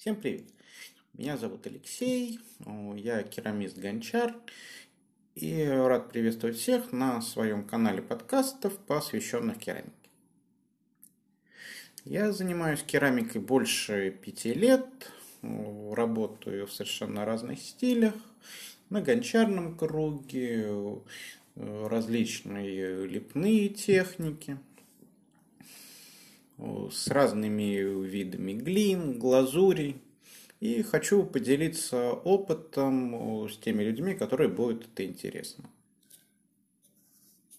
Всем привет! Меня зовут Алексей, я керамист-гончар и рад приветствовать всех на своем канале подкастов, посвященных керамике. Я занимаюсь керамикой больше пяти лет, работаю в совершенно разных стилях, на гончарном круге, различные лепные техники – с разными видами глин, глазурей. И хочу поделиться опытом с теми людьми, которые будет это интересно.